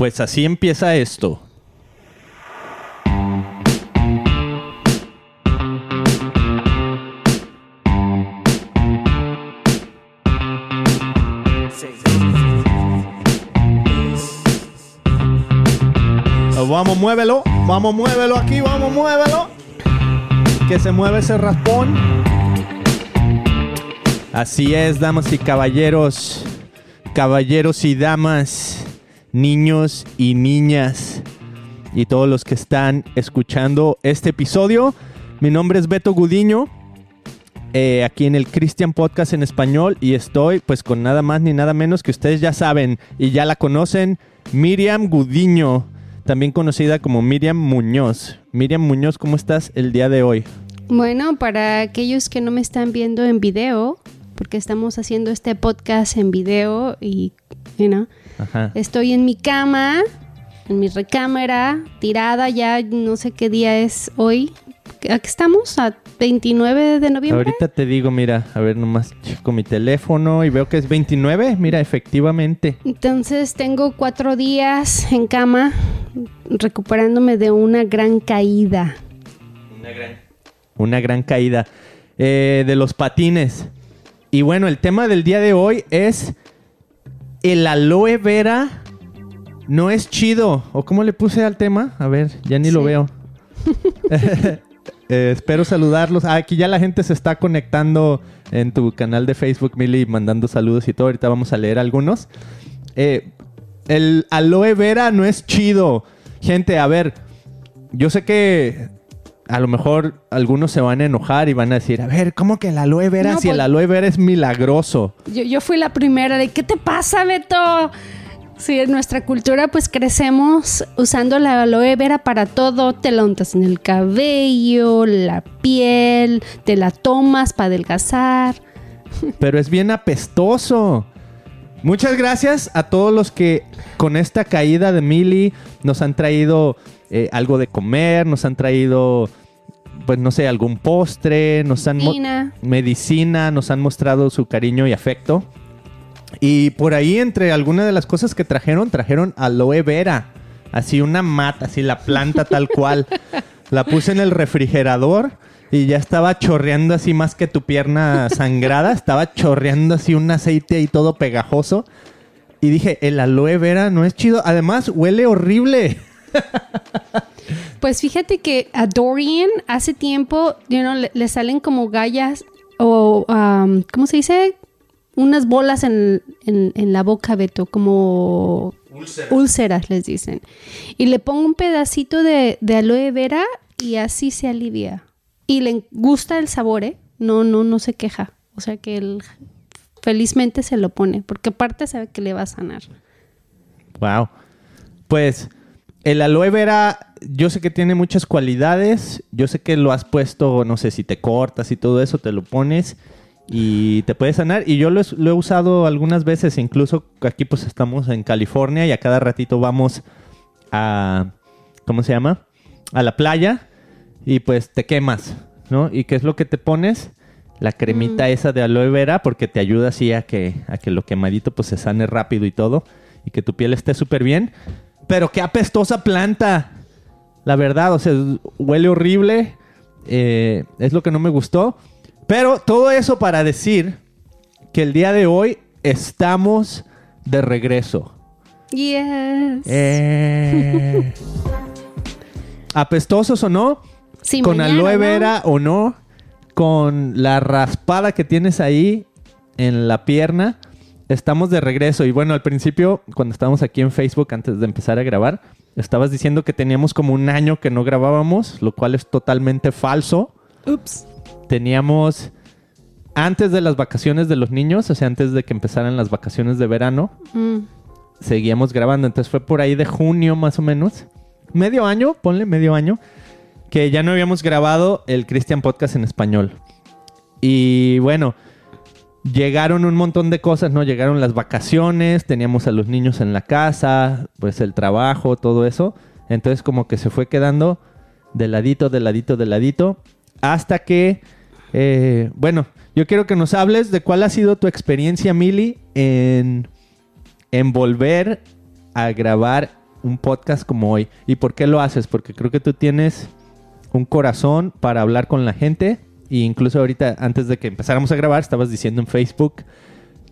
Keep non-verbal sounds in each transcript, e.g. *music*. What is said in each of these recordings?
Pues así empieza esto. Vamos, muévelo. Vamos, muévelo aquí. Vamos, muévelo. Que se mueve ese raspón. Así es, damas y caballeros. Caballeros y damas. Niños y niñas. Y todos los que están escuchando este episodio. Mi nombre es Beto Gudiño. eh, aquí en el Christian Podcast en español. Y estoy pues con nada más ni nada menos que ustedes ya saben y ya la conocen. Miriam Gudiño también conocida como Miriam Muñoz. Miriam Muñoz, ¿cómo estás el día de hoy? Bueno, para aquellos que no me están viendo en video, porque estamos haciendo este podcast en video y, you Ajá. estoy en mi cama, en mi recámara, tirada ya, no sé qué día es hoy. Aquí estamos, a 29 de noviembre. Ahorita te digo, mira, a ver, nomás checo mi teléfono y veo que es 29. Mira, efectivamente. Entonces tengo cuatro días en cama recuperándome de una gran caída. Una gran, una gran caída eh, de los patines. Y bueno, el tema del día de hoy es el aloe vera no es chido. ¿O cómo le puse al tema? A ver, ya ni lo veo. *laughs* Eh, espero saludarlos. Ah, aquí ya la gente se está conectando en tu canal de Facebook, Mili, mandando saludos y todo. Ahorita vamos a leer algunos. Eh, el aloe vera no es chido. Gente, a ver, yo sé que a lo mejor algunos se van a enojar y van a decir, a ver, ¿cómo que el aloe vera? No, si el pues- aloe vera es milagroso. Yo, yo fui la primera de, ¿qué te pasa, Beto? Sí, en nuestra cultura pues crecemos usando la aloe vera para todo. Te la untas en el cabello, la piel, te la tomas para adelgazar. pero es bien apestoso. Muchas gracias a todos los que con esta caída de Mili nos han traído eh, algo de comer, nos han traído, pues no sé, algún postre, nos han Medicina. medicina, nos han mostrado su cariño y afecto. Y por ahí, entre algunas de las cosas que trajeron, trajeron aloe vera. Así una mata, así la planta tal *laughs* cual. La puse en el refrigerador y ya estaba chorreando así más que tu pierna sangrada. Estaba chorreando así un aceite y todo pegajoso. Y dije, el aloe vera no es chido. Además, huele horrible. Pues fíjate que a Dorian hace tiempo you know, le, le salen como gallas o, um, ¿cómo se dice? Unas bolas en, en- en la boca, Beto, como úlceras les dicen. Y le pongo un pedacito de, de aloe vera y así se alivia. Y le gusta el sabor, ¿eh? No, no, no se queja. O sea que él felizmente se lo pone, porque aparte sabe que le va a sanar. Wow. Pues el aloe vera, yo sé que tiene muchas cualidades. Yo sé que lo has puesto, no sé si te cortas y todo eso, te lo pones y te puede sanar. Y yo lo, he- lo he usado algunas veces, incluso aquí pues estamos en California y a cada ratito vamos a, ¿cómo se llama? A la playa y pues te quemas, ¿no? ¿Y qué es lo que te pones? La cremita esa de aloe vera porque te ayuda así a que, a que lo quemadito pues se sane rápido y todo y que tu piel esté súper bien. Pero qué apestosa planta. La verdad, o sea, huele horrible. eh, es lo que no me gustó. Pero todo eso para decir que el día de hoy estamos de regreso. Yes. Eh, *laughs* apestosos o no, Sí, con mañana, aloe ¿no? vera o no, con la raspada que tienes ahí en la pierna, estamos de regreso. Y bueno, al principio, cuando estábamos aquí en Facebook antes de empezar a grabar, estabas diciendo que teníamos como un año que no grabábamos, lo cual es totalmente falso. Ups. Teníamos antes de las vacaciones de los niños, o sea, antes de que empezaran las vacaciones de verano, Mm. seguíamos grabando. Entonces fue por ahí de junio más o menos. Medio año, ponle medio año. Que ya no habíamos grabado el Christian Podcast en español. Y bueno, llegaron un montón de cosas, ¿no? Llegaron las vacaciones, teníamos a los niños en la casa, pues el trabajo, todo eso. Entonces como que se fue quedando de ladito, de ladito, de ladito. Hasta que, eh, bueno, yo quiero que nos hables de cuál ha sido tu experiencia, Mili, en en volver a grabar un podcast como hoy. ¿Y por qué lo haces? Porque creo que tú tienes un corazón para hablar con la gente. E incluso ahorita, antes de que empezáramos a grabar, estabas diciendo en Facebook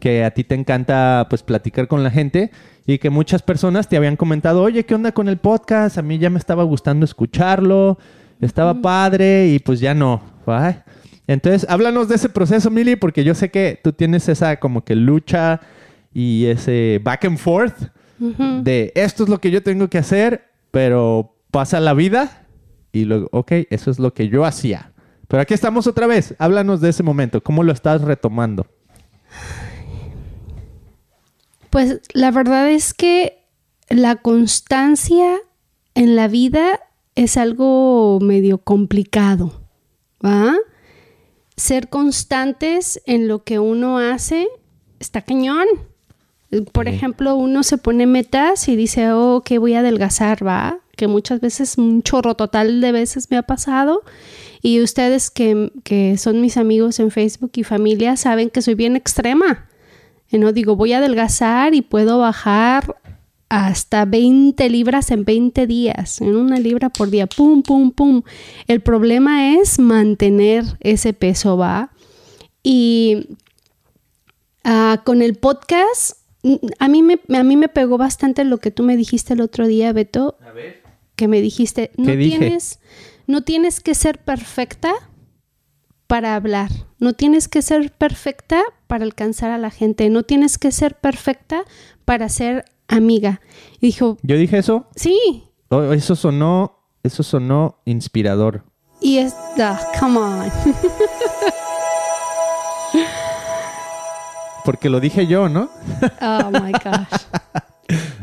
que a ti te encanta pues platicar con la gente y que muchas personas te habían comentado, oye, ¿qué onda con el podcast? A mí ya me estaba gustando escucharlo, estaba padre y pues ya no. Entonces, háblanos de ese proceso, Mili, porque yo sé que tú tienes esa como que lucha y ese back and forth de esto es lo que yo tengo que hacer, pero pasa la vida y luego, ok, eso es lo que yo hacía. Pero aquí estamos otra vez. Háblanos de ese momento. ¿Cómo lo estás retomando? Pues la verdad es que la constancia en la vida es algo medio complicado, ¿va? Ser constantes en lo que uno hace está cañón. Por ejemplo, uno se pone metas y dice, oh, que voy a adelgazar, ¿va? Que muchas veces, un chorro total de veces me ha pasado. Y ustedes que, que son mis amigos en Facebook y familia saben que soy bien extrema. Y no digo, voy a adelgazar y puedo bajar hasta 20 libras en 20 días, en una libra por día, pum, pum, pum. El problema es mantener ese peso, ¿va? Y ah, con el podcast, a mí, me, a mí me pegó bastante lo que tú me dijiste el otro día, Beto. A ver. Que me dijiste, no tienes, no tienes que ser perfecta para hablar. No tienes que ser perfecta para alcanzar a la gente. No tienes que ser perfecta para ser amiga. Y dijo... ¿Yo dije eso? Sí. Oh, eso sonó, eso sonó inspirador. Y es... Ah, come on. *laughs* Porque lo dije yo, ¿no? oh, my gosh. *laughs*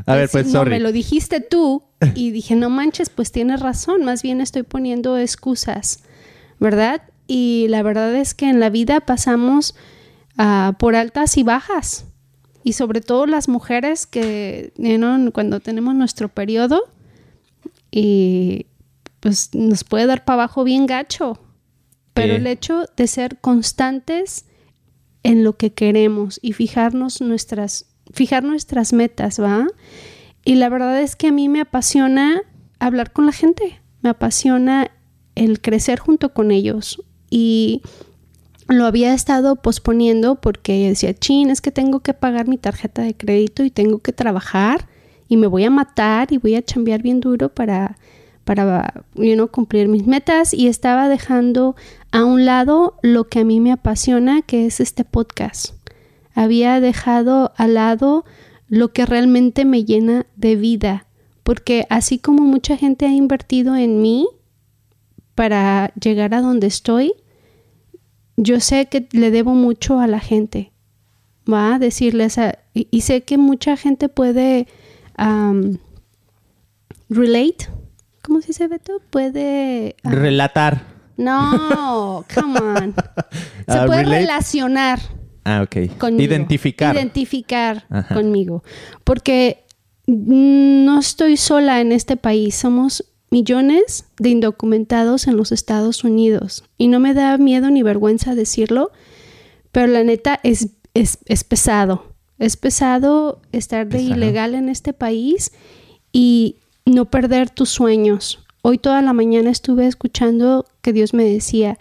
A ver, pues, sorry. No, me lo dijiste tú y dije, no manches, pues tienes razón. Más bien estoy poniendo excusas, ¿verdad? Y la verdad es que en la vida pasamos uh, por altas y bajas. Y sobre todo las mujeres que you cuando tenemos nuestro periodo y pues nos puede dar para abajo bien gacho. Pero el hecho de ser constantes en lo que queremos y fijarnos nuestras, fijar nuestras metas, ¿va? Y la verdad es que a mí me apasiona hablar con la gente, me apasiona el crecer junto con ellos, y lo había estado posponiendo porque decía, chin, es que tengo que pagar mi tarjeta de crédito y tengo que trabajar y me voy a matar y voy a chambear bien duro para, para you cumplir mis metas y estaba dejando a un lado lo que a mí me apasiona, que es este podcast. Había dejado al lado lo que realmente me llena de vida, porque así como mucha gente ha invertido en mí, para llegar a donde estoy, yo sé que le debo mucho a la gente. Va a decirles, y, sé que mucha gente puede relate. ¿Cómo se dice, Beto? Puede. Relatar. No, come on. *laughs* Se puede relacionar. Ah, ok. Identificar. Identificar conmigo. Porque no estoy sola en este país. Somos millones de indocumentados en los Estados Unidos. Y no me da miedo ni vergüenza decirlo, pero la neta es, es, pesado. Es pesado estar de ilegal en este país y no perder tus sueños. Hoy toda la mañana estuve escuchando que Dios me decía,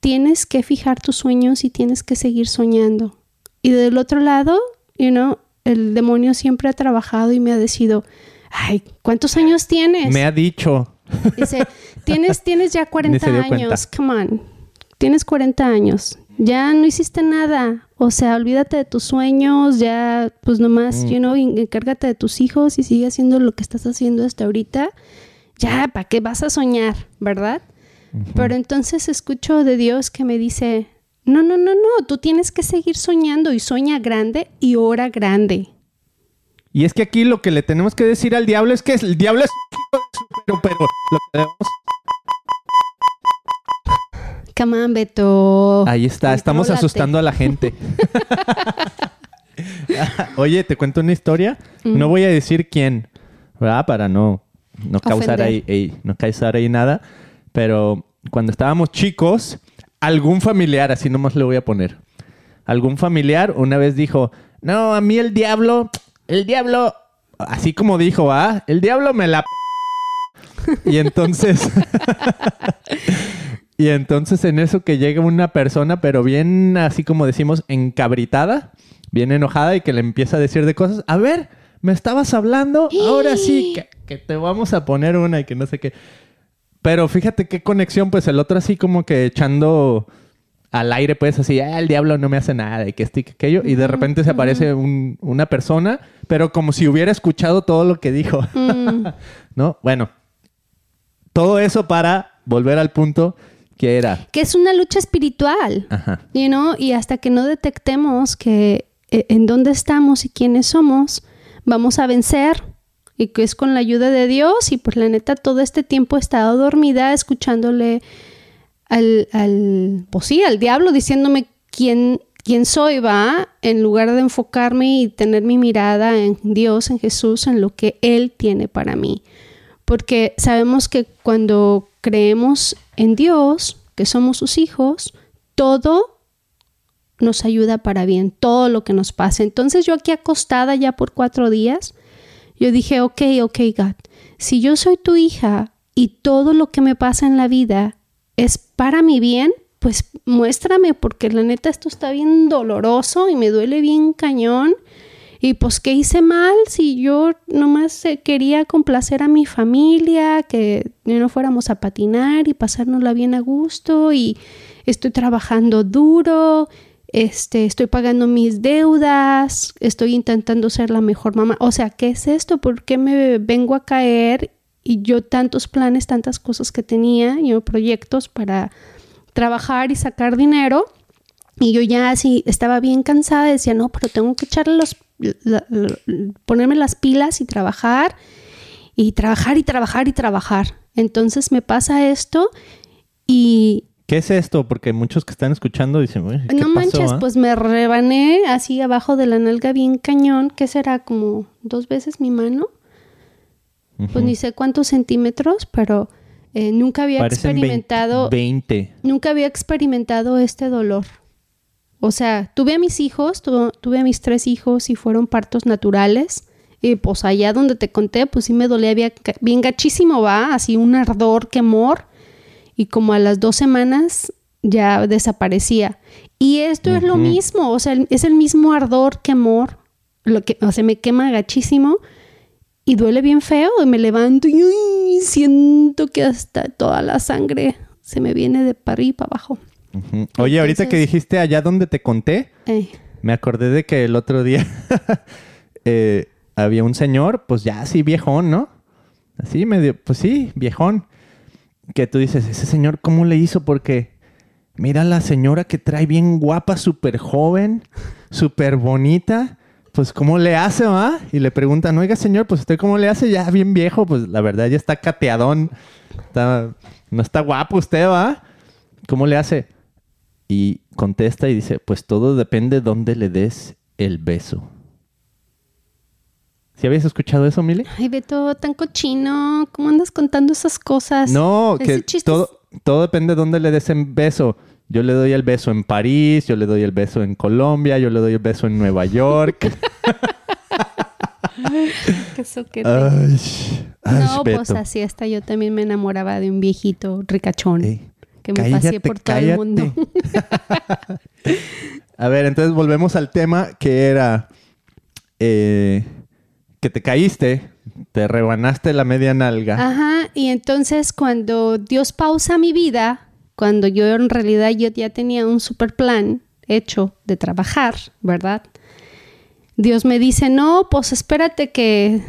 tienes que fijar tus sueños y tienes que seguir soñando. Y del otro lado, you know, el demonio siempre ha trabajado y me ha decidido, ay, ¿cuántos años tienes? Me ha dicho. *laughs* Dice, tienes, tienes ya *laughs* 40 años, come on, tienes 40 años, ya no hiciste nada, o sea, olvídate de tus sueños, ya pues nomás, mm. you know, encárgate de tus hijos y sigue haciendo lo que estás haciendo hasta ahorita, ya, ¿para qué vas a soñar, verdad? Pero entonces escucho de Dios que me dice, no, no, no, no, tú tienes que seguir soñando y sueña grande y ora grande. Y es que aquí lo que le tenemos que decir al diablo es que el diablo es pero, pero lo que debemos... *sighs* Come on, Beto. Ahí está, estamos asustando a la gente. *laughs* Oye, te cuento una historia. No voy a decir quién, ¿verdad? Para no, no causar ahí, no causar ahí nada. Pero cuando estábamos chicos, algún familiar, así nomás le voy a poner. Algún familiar una vez dijo, no, a mí el diablo el diablo así como dijo, ah, el diablo me la... p-". y entonces... *laughs* y entonces en eso que llega una persona, pero bien así como decimos, encabritada, bien enojada y que le empieza a decir de cosas, a ver, me estabas hablando, ahora sí, que, que te vamos a poner una y que no sé qué. Pero fíjate qué conexión, pues el otro así como que echando al aire, pues así, ah, el diablo no me hace nada y que este y que aquello. Y de repente se aparece un- una persona, pero como si hubiera escuchado todo lo que dijo. Mm. *laughs* ¿No? Bueno, todo eso para volver al punto que era. Que es una lucha espiritual. Ajá. You know, y hasta que no detectemos que eh, en dónde estamos y quiénes somos, vamos a vencer. Y que es con la ayuda de Dios. Y pues la neta, todo este tiempo he estado dormida escuchándole al, al pues sí, al diablo diciéndome quién, quién soy, va, en lugar de enfocarme y tener mi mirada en Dios, en Jesús, en lo que Él tiene para mí. Porque sabemos que cuando creemos en Dios, que somos sus hijos, todo nos ayuda para bien, todo lo que nos pase. Entonces yo aquí acostada ya por cuatro días, yo dije, ok, ok, God, si yo soy tu hija y todo lo que me pasa en la vida es para mi bien, pues muéstrame, porque la neta esto está bien doloroso y me duele bien cañón. Y pues, ¿qué hice mal? Si yo nomás eh, quería complacer a mi familia, que no fuéramos a patinar y pasárnosla bien a gusto, y estoy trabajando duro, este, estoy pagando mis deudas, estoy intentando ser la mejor mamá. O sea, ¿qué es esto? ¿Por qué me vengo a caer? Y yo tantos planes, tantas cosas que tenía, yo proyectos para trabajar y sacar dinero. Y yo ya así estaba bien cansada, decía, no, pero tengo que echarle los, ponerme las pilas y trabajar, y trabajar y trabajar y trabajar. Entonces me pasa esto y ¿Qué es esto? Porque muchos que están escuchando dicen, "Uy, ¿qué no pasó, manches, ah?" pues me rebané así abajo de la nalga bien cañón, que será como dos veces mi mano, pues ni sé cuántos centímetros, pero eh, nunca había Parecen experimentado 20. nunca había experimentado este dolor. O sea, tuve a mis hijos, tu- tuve a mis tres hijos y fueron partos naturales. Y pues allá donde te conté, pues sí me dolía bien, bien gachísimo, va, así un ardor, quemor. Y como a las dos semanas ya desaparecía. Y esto es lo mismo, o sea, es el mismo ardor, quemor, lo que, o sea, me quema gachísimo y duele bien feo. Y me levanto y uy, siento que hasta toda la sangre se me viene de para arriba para abajo. Oye, ahorita que dijiste allá donde te conté, Eh, me acordé de que el otro día *laughs* eh, había un señor, pues ya así viejón, ¿no? Así medio, pues sí, viejón. Que tú dices, ese señor, ¿cómo le hizo? Porque mira la señora que trae bien guapa, súper joven, súper bonita. Pues, ¿cómo le hace, va? Y le preguntan, oiga, señor, pues usted cómo le hace ya bien viejo. Pues la verdad ya está cateadón. Está- no está guapo usted, va. ¿Cómo le hace? Y contesta y dice, pues todo depende dónde le des el beso. ¿Sí habías escuchado eso, Mili? Ay, Beto, tan cochino. ¿Cómo andas contando esas cosas? No, que todo, todo depende de dónde le des el beso. Yo le doy el beso en París, yo le doy el beso en Colombia, yo le doy el beso en Nueva York. *laughs* Qué soquete. ay, ay, no, pues así hasta yo también me enamoraba de un viejito ricachón Ey, que me cállate, por todo cállate. el mundo. *laughs* A ver, entonces volvemos al tema que era eh, que te caíste, te rebanaste la media nalga. Ajá, y entonces cuando Dios pausa mi vida, cuando yo en realidad yo ya tenía un super plan hecho de trabajar, ¿verdad? Dios me dice, no, pues espérate que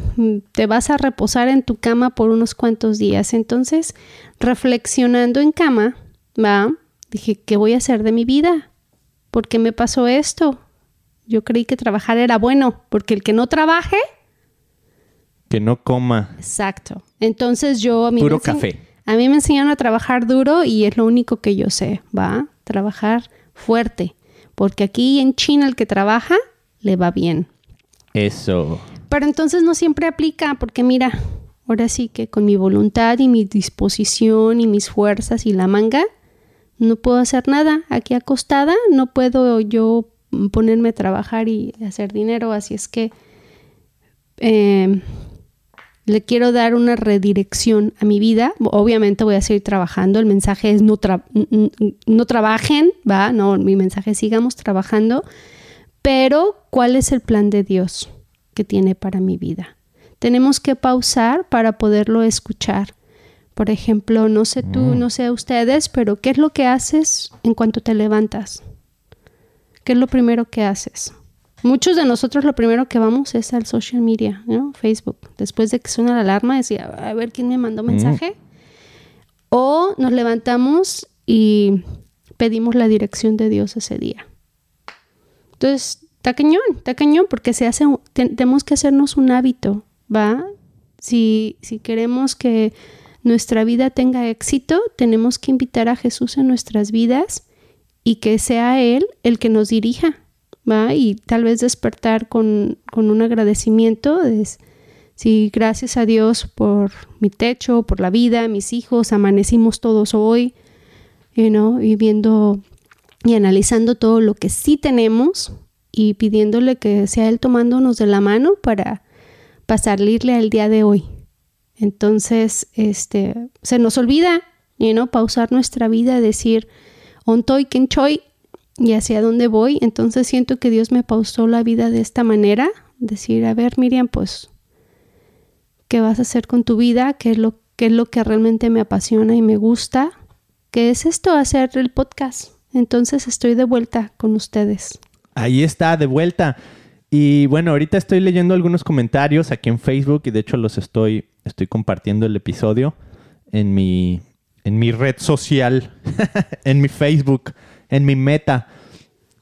te vas a reposar en tu cama por unos cuantos días. Entonces, reflexionando en cama, va, dije, ¿qué voy a hacer de mi vida? ¿Por qué me pasó esto? Yo creí que trabajar era bueno, porque el que no trabaje, Que no coma Exacto. Entonces yo a mí puro café. A mí me enseñaron a trabajar duro y es lo único que yo sé, ¿va? Trabajar fuerte. Porque aquí en China el que trabaja le va bien. Eso. Pero entonces no siempre aplica porque mira, ahora sí que con mi voluntad y mi disposición y mis fuerzas y la manga, no puedo hacer nada. Aquí acostada no puedo yo ponerme a trabajar y hacer dinero. Así es que eh, le quiero dar una redirección a mi vida. Obviamente voy a seguir trabajando. El mensaje es no, no trabajen, ¿va? No, mi mensaje es sigamos trabajando. Pero, ¿cuál es el plan de Dios que tiene para mi vida? Tenemos que pausar para poderlo escuchar. Por ejemplo, no sé tú, mm. no sé ustedes, pero ¿qué es lo que haces en cuanto te levantas? ¿Qué es lo primero que haces? Muchos de nosotros lo primero que vamos es al social media, ¿no? Facebook. Después de que suena la alarma, decía, a ver quién me mandó mensaje. O nos levantamos y pedimos la dirección de Dios ese día. Entonces, está cañón, está cañón, porque se hace, tenemos que hacernos un hábito, ¿va? Si, si queremos que nuestra vida tenga éxito, tenemos que invitar a Jesús en nuestras vidas y que sea Él el que nos dirija y tal vez despertar con, un agradecimiento de si gracias a Dios por mi techo, por la vida, mis hijos, amanecimos todos hoy, you y viendo y analizando todo lo que sí tenemos y pidiéndole que sea Él tomándonos de la mano para pasarle al día de hoy. Entonces, este, se nos olvida, you pausar nuestra vida, decir, ontoy kenchoy, y hacia dónde voy. Entonces siento que Dios me pausó la vida de esta manera. Decir, a ver, Miriam, pues, ¿qué vas a hacer con tu vida? ¿Qué es lo, qué es lo que realmente me apasiona y me gusta? ¿Qué es esto? Hacer el podcast. Entonces estoy de vuelta con ustedes. Ahí está, de vuelta. Y bueno, ahorita estoy leyendo algunos comentarios aquí en Facebook y de hecho los estoy, estoy compartiendo el episodio en mi, en mi red social, *laughs* en mi Facebook en mi meta.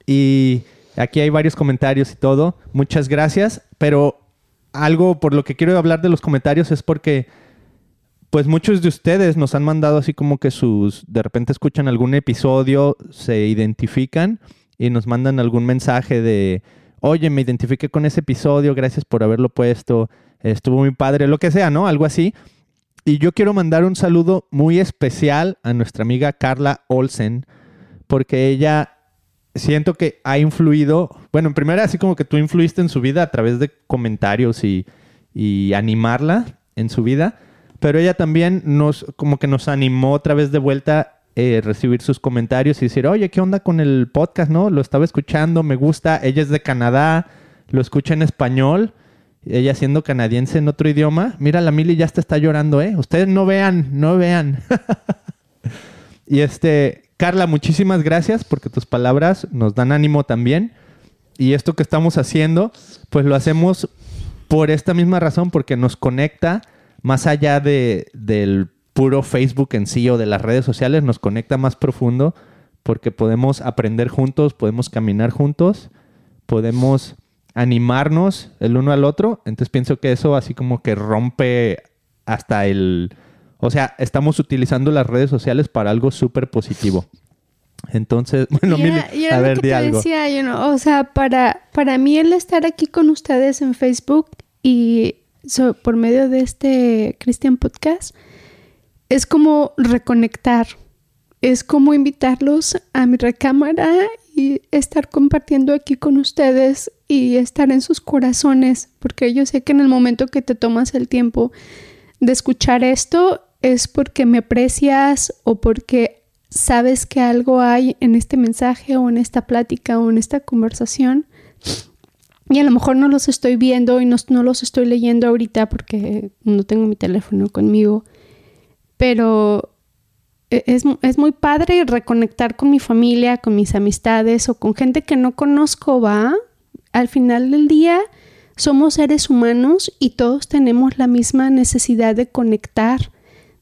Y aquí hay varios comentarios y todo. Muchas gracias. Pero algo por lo que quiero hablar de los comentarios es porque pues muchos de ustedes nos han mandado así como que sus, de repente escuchan algún episodio, se identifican y nos mandan algún mensaje de, oye, me identifiqué con ese episodio, gracias por haberlo puesto, estuvo muy padre, lo que sea, ¿no? Algo así. Y yo quiero mandar un saludo muy especial a nuestra amiga Carla Olsen, porque ella siento que ha influido, bueno, en primera así como que tú influiste en su vida a través de comentarios y, animarla en su vida, pero ella también nos, como que nos animó otra vez de vuelta eh, recibir sus comentarios y decir, oye, ¿qué onda con el podcast? ¿No? Lo estaba escuchando, me gusta, ella es de Canadá, lo escucha en español, ella siendo canadiense en otro idioma, mira, la Mili ya te está llorando, ¿eh? Ustedes no vean, no vean. *laughs* y este, Carla, muchísimas gracias porque tus palabras nos dan ánimo también. Y esto que estamos haciendo, pues lo hacemos por esta misma razón, porque nos conecta más allá de, del puro Facebook en sí o de las redes sociales, nos conecta más profundo porque podemos aprender juntos, podemos caminar juntos, podemos animarnos el uno al otro. Entonces pienso que eso así como que rompe hasta el, o sea, estamos utilizando las redes sociales para algo súper positivo. Entonces, *laughs* bueno, a ver, di algo. Decía, o sea, para, para mí el estar aquí con ustedes en Facebook y por medio de este Christian Podcast es como reconectar, es como invitarlos a mi recámara y estar compartiendo aquí con ustedes y estar en sus corazones, porque yo sé que en el momento que te tomas el tiempo de escuchar esto, es porque me aprecias o porque sabes que algo hay en este mensaje o en esta plática o en esta conversación. Y a lo mejor no los estoy viendo y no, los estoy leyendo ahorita porque no tengo mi teléfono conmigo. Pero e, es, es, muy padre reconectar con mi familia, con mis amistades o con gente que no conozco, ¿va? Al final del día somos seres humanos y todos tenemos la misma necesidad de conectar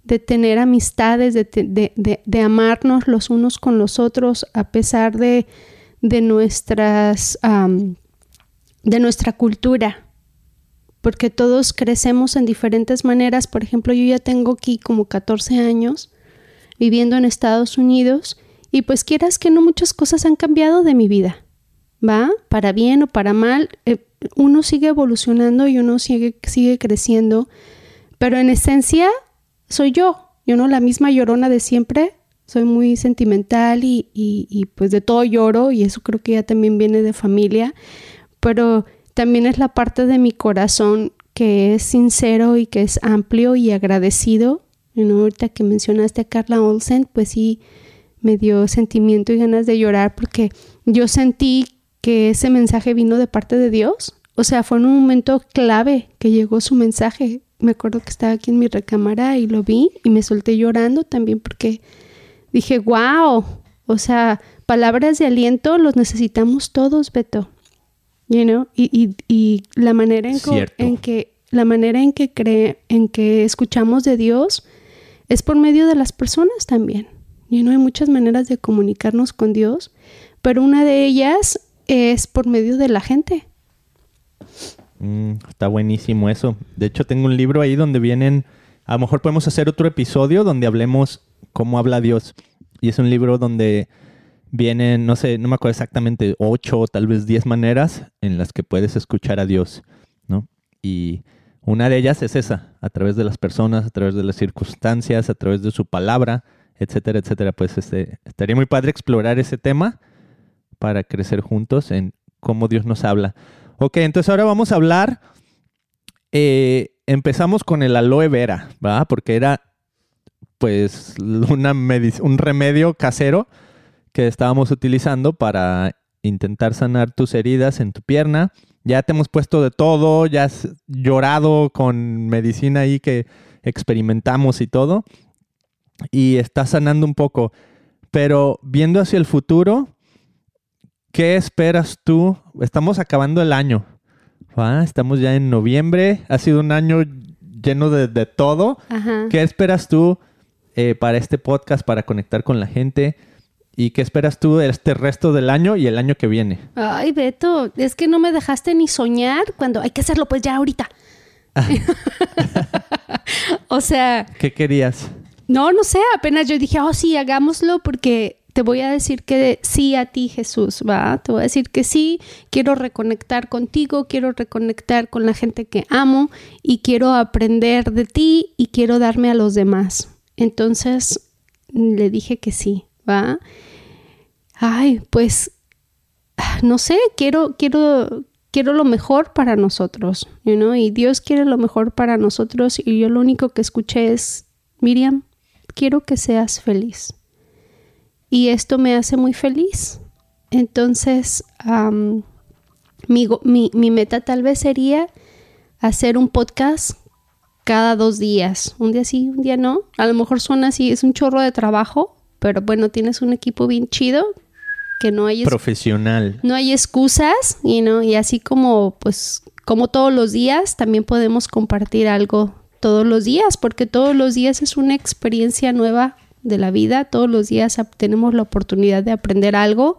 de tener amistades, de, amarnos los unos con los otros a pesar de, nuestras, de nuestra cultura. Porque todos crecemos en diferentes maneras. Por ejemplo, yo ya tengo aquí como 14 años viviendo en Estados Unidos y pues quieras que no muchas cosas han cambiado de mi vida. ¿Va? Para bien o para mal, eh, uno sigue evolucionando y uno sigue, sigue creciendo, pero en esencia soy yo, yo no la misma llorona de siempre, soy muy sentimental y, y, pues de todo lloro y eso creo que ya también viene de familia, pero también es la parte de mi corazón que es sincero y que es amplio y agradecido. Y ahorita que mencionaste a Carla Olsen, pues sí me dio sentimiento y ganas de llorar porque yo sentí que ese mensaje vino de parte de Dios. O sea, fue en un momento clave que llegó su mensaje. Me acuerdo que estaba aquí en mi recámara y lo vi y me solté llorando también porque dije, wow, o sea, palabras de aliento los necesitamos todos, Beto. You know? y, y, la manera en, en, que la manera en que cree, en que escuchamos de Dios es por medio de las personas también. Y no hay muchas maneras de comunicarnos con Dios, pero una de ellas es por medio de la gente. Mm, está buenísimo eso. De hecho, tengo un libro ahí donde vienen. A lo mejor podemos hacer otro episodio donde hablemos cómo habla Dios. Y es un libro donde vienen, no sé, no me acuerdo exactamente, ocho o tal vez diez maneras en las que puedes escuchar a Dios, ¿no? Y una de ellas es esa, a través de las personas, a través de las circunstancias, a través de su palabra, etcétera, etcétera. Pues este, estaría muy padre explorar ese tema para crecer juntos en cómo Dios nos habla. Ok, entonces ahora vamos a hablar. Eh, empezamos con el aloe vera, ¿verdad? Porque era pues una un remedio casero que estábamos utilizando para intentar sanar tus heridas en tu pierna. Ya te hemos puesto de todo, ya has llorado con medicina ahí que experimentamos y todo y está sanando un poco. Pero viendo hacia el futuro, ¿qué esperas tú? Estamos acabando el año. Estamos ya en noviembre. Ha sido un año lleno de, todo. ¿Qué esperas tú eh, para este podcast, para conectar con la gente? ¿Y qué esperas tú de este resto del año y el año que viene? Ay, Beto, es que no me dejaste ni soñar cuando hay que hacerlo pues ya ahorita. *laughs* o sea... ¿Qué querías? No, no sé, apenas yo dije, oh sí, hagámoslo porque te voy a decir que sí a ti, Jesús, ¿va? Te voy a decir que sí, quiero reconectar contigo, quiero reconectar con la gente que amo y quiero aprender de ti y quiero darme a los demás. Entonces le dije que sí, ¿va? Ay, pues no sé, quiero quiero quiero lo mejor para nosotros, you Y Dios quiere lo mejor para nosotros y yo lo único que escuché es Miriam, quiero que seas feliz. Y esto me hace muy feliz. Entonces, mi, mi, meta tal vez sería hacer un podcast cada dos días. Un día sí, un día no. A lo mejor suena así, es un chorro de trabajo, pero bueno, tienes un equipo bien chido que no hay profesional. No hay excusas, y no y así como pues como todos los días también podemos compartir algo todos los días, porque todos los días es una experiencia nueva de la vida, todos los días tenemos la oportunidad de aprender algo,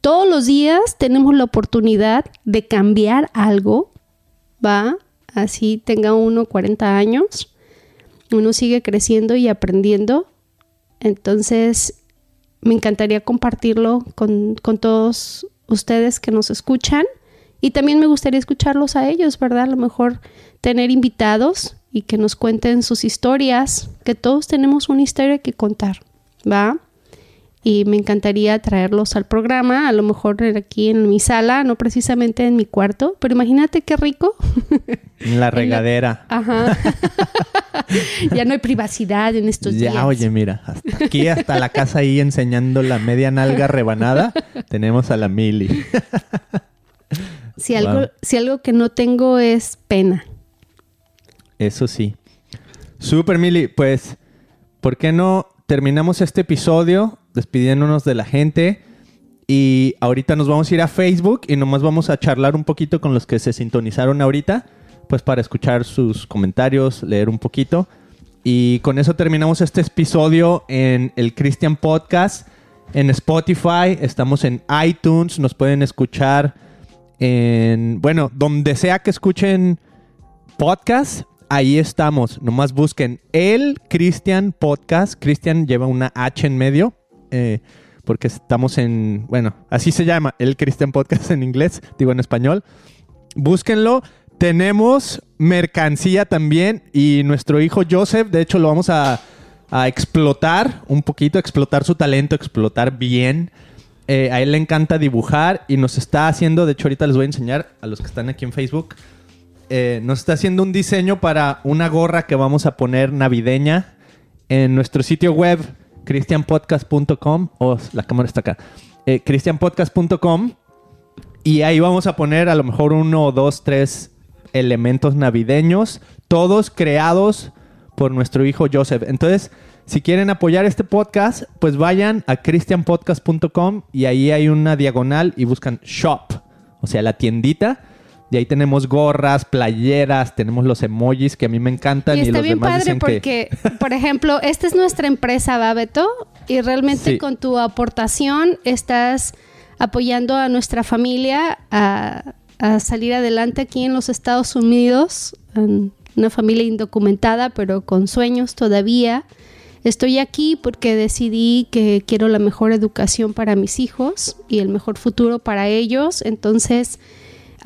todos los días tenemos la oportunidad de cambiar algo, ¿va? Así tenga uno 40 años, uno sigue creciendo y aprendiendo, entonces me encantaría compartirlo con, con todos ustedes que nos escuchan y también me gustaría escucharlos a ellos, ¿verdad? A lo mejor tener invitados y que nos cuenten sus historias, que todos tenemos una historia que contar, ¿va? Y me encantaría traerlos al programa, a lo mejor aquí en mi sala, no precisamente en mi cuarto, pero imagínate qué rico. En la *laughs* regadera. Ajá. *laughs* ya no hay privacidad en estos días. Ya, oye, mira, hasta aquí, hasta la casa ahí enseñando la media nalga rebanada, tenemos a la Mili. *laughs* si, algo, si algo que no tengo es pena. Eso sí. Super, Mili. Pues, ¿por qué no terminamos este episodio despidiéndonos de la gente? Y ahorita nos vamos a ir a Facebook y nomás vamos a charlar un poquito con los que se sintonizaron ahorita, pues para escuchar sus comentarios, leer un poquito. Y con eso terminamos este episodio en el Christian Podcast, en Spotify, estamos en iTunes, nos pueden escuchar en, bueno, donde sea que escuchen podcast, ahí estamos. Nomás busquen el Christian Podcast. Christian lleva una H en medio. Eh, porque estamos en, bueno, así se llama, el Christian Podcast en inglés, digo en español. Búsquenlo. Tenemos mercancía también y nuestro hijo Joseph, de hecho, lo vamos a, explotar un poquito, explotar su talento, explotar bien. Eh, a él le encanta dibujar y nos está haciendo, de hecho ahorita les voy a enseñar a los que están aquí en Facebook, eh, nos está haciendo un diseño para una gorra que vamos a poner navideña en nuestro sitio web cristianpodcast.com o la cámara está acá. Eh, cristianpodcast.com y ahí vamos a poner a lo mejor uno, dos, tres elementos navideños, todos creados por nuestro hijo Joseph. Entonces, si quieren apoyar este podcast, pues vayan a christianpodcast.com y ahí hay una diagonal y buscan shop, o sea, la tiendita. Y ahí tenemos gorras, playeras, tenemos los emojis que a mí me encantan. Y los bien demás padre dicen porque, que... por ejemplo, esta es nuestra empresa, Babeto, y realmente Sí. con tu aportación estás apoyando a nuestra familia a, a salir adelante aquí en los Estados Unidos, en una familia indocumentada, pero con sueños todavía. Estoy aquí porque decidí que quiero la mejor educación para mis hijos y el mejor futuro para ellos. Entonces,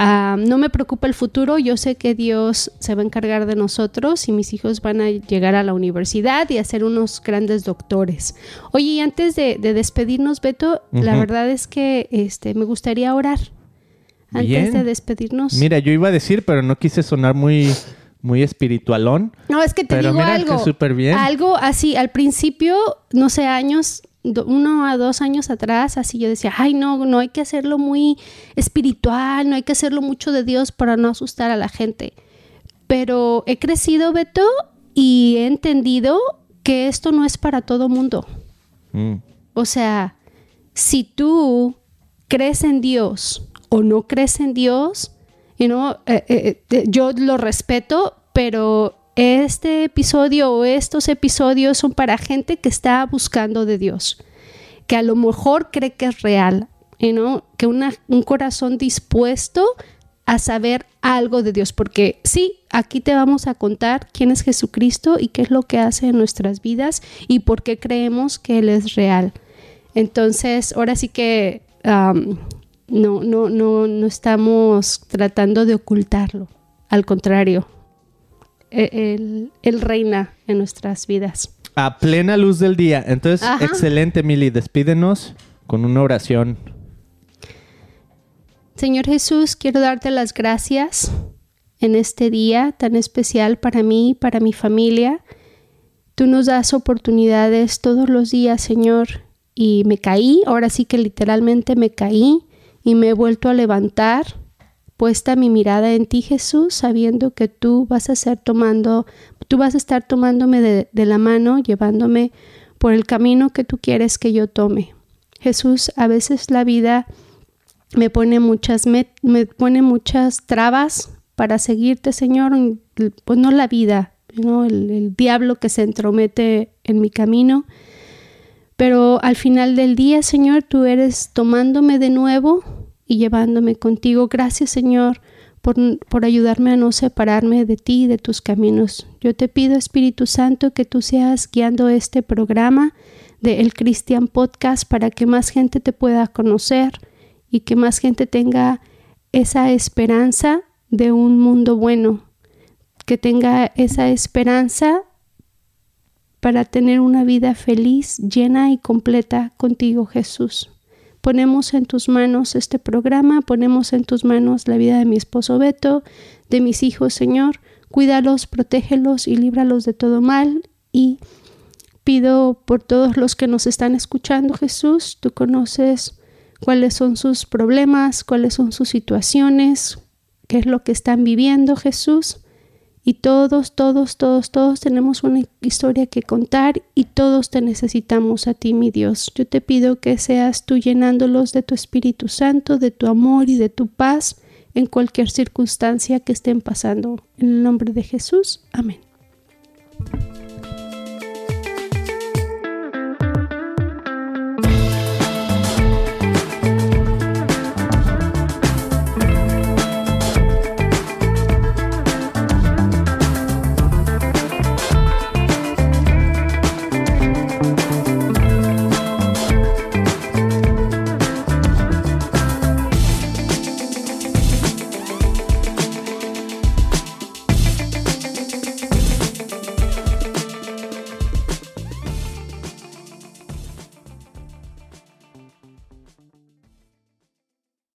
Ah, no me preocupa el futuro, yo sé que Dios se va a encargar de nosotros y mis hijos van a llegar a la universidad y a ser unos grandes doctores. Oye, y antes de, de despedirnos, Beto, la verdad es que este, me gustaría orar. Antes Bien. de despedirnos. Mira, yo iba a decir, pero no quise sonar muy, muy espiritualón. No, es que te Pero digo mira algo. súper bien. Algo así, al principio, no sé, años, do- uno a dos años atrás, así yo decía, ay, no, no hay que hacerlo muy espiritual, no hay que hacerlo mucho de Dios para no asustar a la gente. Pero he crecido, Beto, y he entendido que esto no es para todo mundo. Mm. O sea, si tú crees en Dios o no crees en Dios, you know, eh, eh, eh, yo lo respeto, pero este episodio o estos episodios son para gente que está buscando de Dios, que a lo mejor cree que es real, you know, que un corazón dispuesto a saber algo de Dios, porque sí, aquí te vamos a contar quién es Jesucristo y qué es lo que hace en nuestras vidas y por qué creemos que Él es real. Entonces, ahora sí que am, no, no, no, no estamos tratando de ocultarlo, al contrario, e- Él, él reina en nuestras vidas. A plena luz del día. Entonces, Ajá. excelente, Mili. Despídenos con una oración. Señor Jesús, quiero darte las gracias en este día tan especial para mí y para mi familia. Tú nos das oportunidades todos los días, Señor, y me caí, ahora sí que literalmente me caí y me he vuelto a levantar, puesta mi mirada en ti, Jesús, sabiendo que tú vas a ser tomando, tú vas a estar tomándome de, la mano, llevándome por el camino que tú quieres que yo tome. Jesús, a veces la vida me pone muchas met- me pone muchas trabas para seguirte, Señor, pues no la vida, ¿no? el, el diablo que se entromete en mi camino. Pero al final del día, Señor, tú eres tomándome de nuevo y llevándome contigo. Gracias, Señor, por, por ayudarme a no separarme de ti y de tus caminos. Yo te pido, Espíritu Santo, que tú seas guiando este programa de El Christian Podcast para que más gente te pueda conocer y que más gente tenga esa esperanza de un mundo bueno, que tenga esa esperanza para tener una vida feliz, llena y completa contigo, Jesús. Ponemos en tus manos este programa, ponemos en tus manos la vida de mi esposo Beto, de mis hijos, Señor. Cuídalos, protégelos y líbralos de todo mal. Y pido por todos los que nos están escuchando, Jesús, tú conoces cuáles son sus problemas, cuáles son sus situaciones, qué es lo que están viviendo, Jesús. Y todos, todos, todos, todos tenemos una historia que contar y todos te necesitamos a ti, mi Dios. Yo te pido que seas tú llenándolos de tu Espíritu Santo, de tu amor y de tu paz en cualquier circunstancia que estén pasando. En el nombre de Jesús, amén.